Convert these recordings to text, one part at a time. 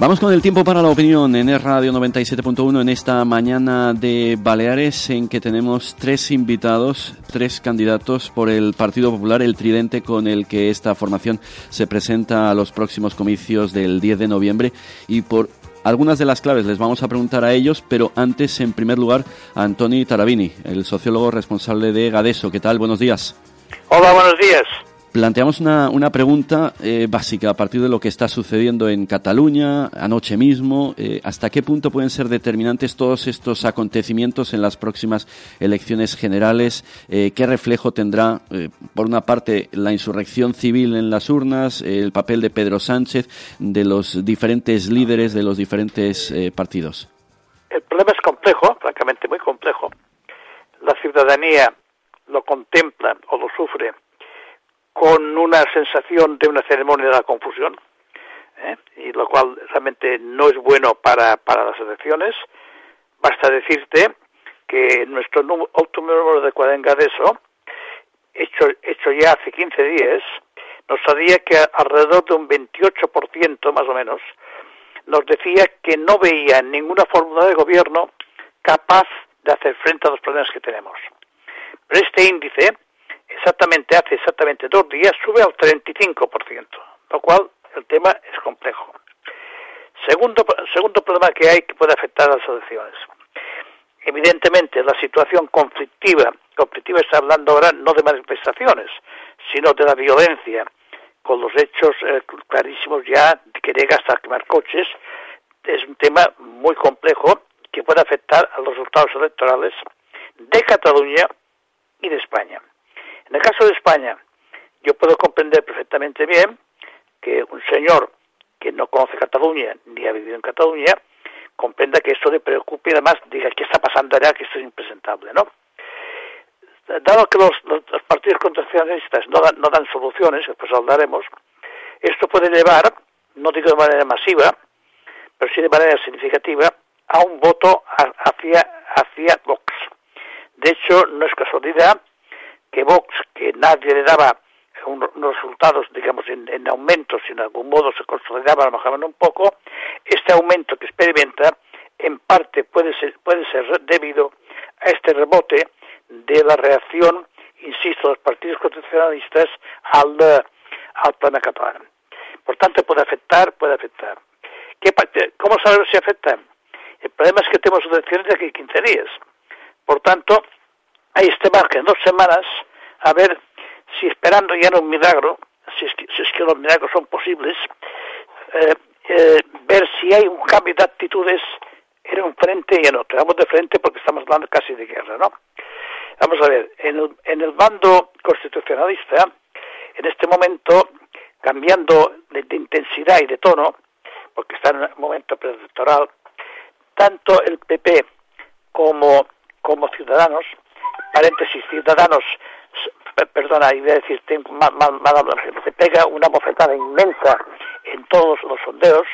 Vamos con el tiempo para la opinión en el Radio 97.1 en esta mañana de Baleares en que tenemos tres invitados, tres candidatos por el Partido Popular, el tridente con el que esta formación se presenta a los próximos comicios del 10 de noviembre y por algunas de las claves les vamos a preguntar a ellos, pero antes, en primer lugar, a Antoni Tarabini, el sociólogo responsable de Gadeso. ¿Qué tal? Buenos días. Hola, buenos días planteamos una, una pregunta eh, básica a partir de lo que está sucediendo en Cataluña anoche mismo. Eh, ¿Hasta qué punto pueden ser determinantes todos estos acontecimientos en las próximas elecciones generales? Eh, ¿Qué reflejo tendrá, por una parte, la insurrección civil en las urnas, el papel de Pedro Sánchez, de los diferentes líderes de los diferentes partidos? El problema es complejo, francamente muy complejo. La ciudadanía lo contempla o lo sufre con una sensación de una ceremonia de la confusión, ¿eh? y lo cual realmente no es bueno para, para las elecciones. Basta decirte que nuestro último número de cuarenga de eso, hecho, hecho ya hace 15 días, nos sabía que alrededor de un 28% más o menos nos decía que no veía ninguna fórmula de gobierno capaz de hacer frente a los problemas que tenemos. Pero este índice exactamente hace exactamente dos días sube al 35%, lo cual el tema es complejo. Segundo, segundo problema que hay que puede afectar a las elecciones. Evidentemente, la situación conflictiva, conflictiva está hablando ahora no de manifestaciones, sino de la violencia, con los hechos eh, clarísimos ya que llega hasta quemar coches, es un tema muy complejo que puede afectar a los resultados electorales de Cataluña y de España. En el caso de España, yo puedo comprender perfectamente bien que un señor que no conoce Cataluña ni ha vivido en Cataluña comprenda que esto le preocupe y además diga qué está pasando allá, que esto es impresentable, ¿no? Dado que los, partidos contraccionistas no dan, soluciones, después hablaremos, esto puede llevar, no digo de manera masiva, pero sí de manera significativa, a un voto hacia Vox. De hecho, no es casualidad que Vox, que nadie le daba unos resultados, digamos, en, en aumento, si en algún modo se consolidaba, bajaban un poco, este aumento que experimenta en parte puede ser, puede ser debido a este rebote de la reacción, insisto, de los partidos constitucionalistas al, al plan catalán. Por tanto, puede afectar, puede afectar. ¿Qué, ¿Cómo saber si afecta? El problema es que tenemos elecciones de aquí a 15 días. Por tanto, hay este margen, dos semanas, a ver si esperando ya un milagro, si es que, si es que los milagros son posibles, eh, eh, ver si hay un cambio de actitudes en un frente y en otro. Vamos de frente porque estamos hablando casi de guerra, ¿no? Vamos a ver, en el, en el bando constitucionalista, en este momento, cambiando de, de intensidad y de tono, porque está en un momento preelectoral, tanto el PP como, como Ciudadanos paréntesis, Ciudadanos, perdona, iba a decir, mal, mal, mal se pega una bofetada inmensa en todos los sondeos,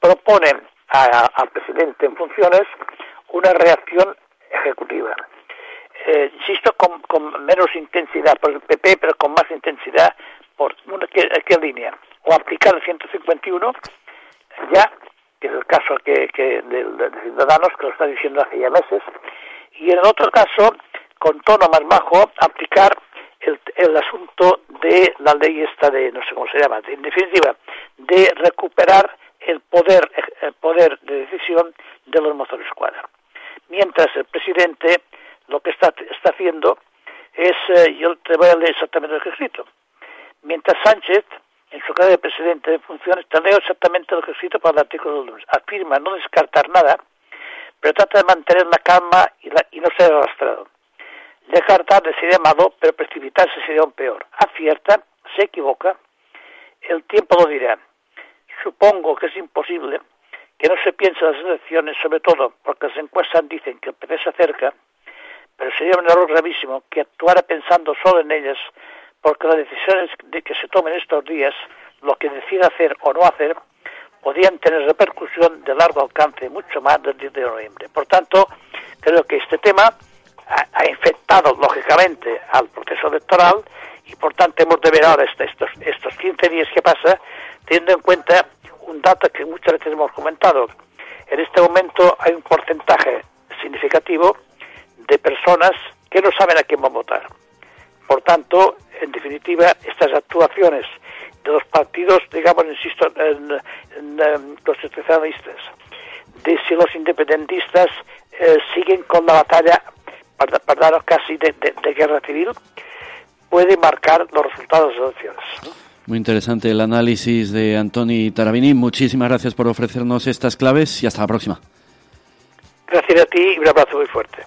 proponen al presidente en funciones una reacción ejecutiva. Eh, insisto, con, con, menos intensidad por el PP, pero con más intensidad por una, ¿qué, línea? O aplicar el 151, ya, que es el caso que, que de Ciudadanos, que lo está diciendo hace ya meses, y en el otro caso, con tono más bajo, aplicar el, asunto de la ley esta de, no sé cómo se llama, en definitiva, de recuperar el poder, el poder de decisión de los mozos de escuadra. Mientras el presidente lo que está, está haciendo es, eh, yo te voy a leer exactamente lo que he escrito. Mientras Sánchez, en su calidad de presidente de funciones, te leo exactamente lo que he escrito para el artículo de lunes. Afirma no descartar nada, pero trata de mantener la calma y, la, y no ser arrastrado Dejar tarde sería malo, pero precipitarse sería un peor. Acierta, se equivoca, el tiempo lo dirá. Supongo que es imposible que no se piense en las elecciones, sobre todo porque las encuestas dicen que el PP se acerca, pero sería un error gravísimo que actuara pensando solo en ellas, porque las decisiones de que se tomen estos días, lo que decida hacer o no hacer, podrían tener repercusión de largo alcance, mucho más del 10 de noviembre. Por tanto, creo que este tema ha, infectado lógicamente al proceso electoral y por tanto hemos de ver ahora estos, estos 15 días que pasa, teniendo en cuenta un dato que muchas veces hemos comentado. En este momento hay un porcentaje significativo de personas que no saben a quién van a votar. Por tanto, en definitiva, estas actuaciones de los partidos, digamos, insisto, en, en, constitucionalistas, de si los independentistas eh, siguen con la batalla, para, para casi de, de, de, guerra civil, puede marcar los resultados de las elecciones. Muy interesante el análisis de Antoni Tarabini. Muchísimas gracias por ofrecernos estas claves y hasta la próxima. Gracias a ti y un abrazo muy fuerte.